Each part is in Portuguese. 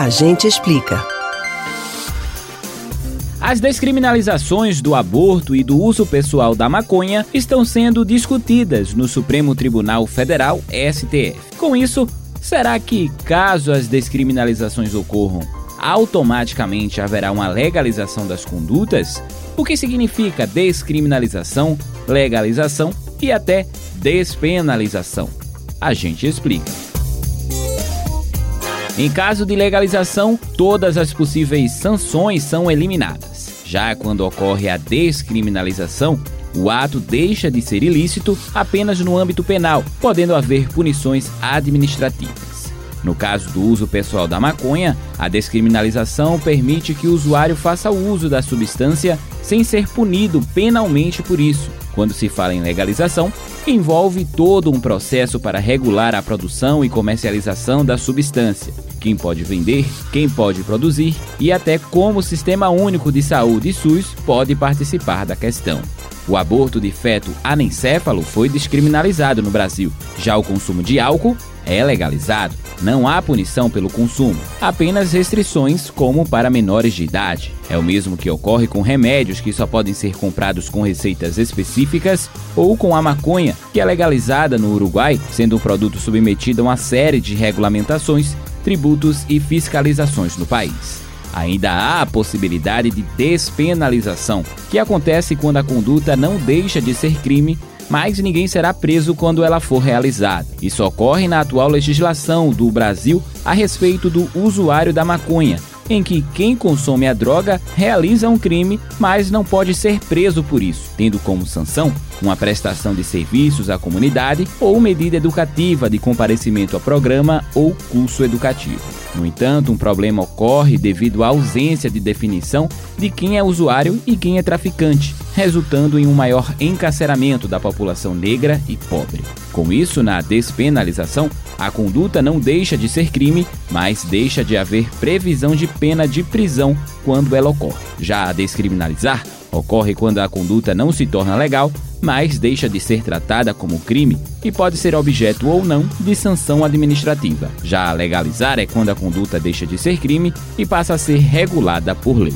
A gente explica. As descriminalizações do aborto e do uso pessoal da maconha estão sendo discutidas no Supremo Tribunal Federal, STF. Com isso, será que, caso as descriminalizações ocorram, automaticamente haverá uma legalização das condutas? O que significa descriminalização, legalização e até despenalização? A gente explica. Em caso de legalização, todas as possíveis sanções são eliminadas. Já quando ocorre a descriminalização, o ato deixa de ser ilícito apenas no âmbito penal, podendo haver punições administrativas. No caso do uso pessoal da maconha, a descriminalização permite que o usuário faça uso da substância sem ser punido penalmente por isso. Quando se fala em legalização, envolve todo um processo para regular a produção e comercialização da substância, quem pode vender, quem pode produzir e até como o Sistema Único de Saúde SUS pode participar da questão. O aborto de feto anencéfalo foi descriminalizado no Brasil. Já o consumo de álcool é legalizado. Não há punição pelo consumo, apenas restrições como para menores de idade. É o mesmo que ocorre com remédios que só podem ser comprados com receitas específicas ou com a maconha, que é legalizada no Uruguai, sendo um produto submetido a uma série de regulamentações, tributos e fiscalizações no país. Ainda há a possibilidade de despenalização, que acontece quando a conduta não deixa de ser crime mas ninguém será preso quando ela for realizada. Isso ocorre na atual legislação do Brasil a respeito do usuário da maconha, em que quem consome a droga realiza um crime, mas não pode ser preso por isso, tendo como sanção uma prestação de serviços à comunidade ou medida educativa de comparecimento a programa ou curso educativo. No entanto, um problema ocorre devido à ausência de definição de quem é usuário e quem é traficante, resultando em um maior encarceramento da população negra e pobre. Com isso, na despenalização, a conduta não deixa de ser crime, mas deixa de haver previsão de pena de prisão quando ela ocorre. Já a descriminalizar ocorre quando a conduta não se torna legal, mas deixa de ser tratada como crime e pode ser objeto ou não de sanção administrativa. Já legalizar é quando a conduta deixa de ser crime e passa a ser regulada por lei.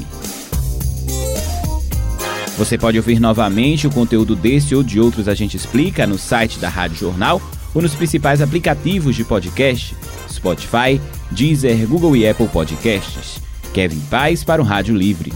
Você pode ouvir novamente o conteúdo desse ou de outros A Gente Explica no site da Rádio Jornal ou nos principais aplicativos de podcast, Spotify, Deezer, Google e Apple Podcasts. Kevin Paz para o Rádio Livre.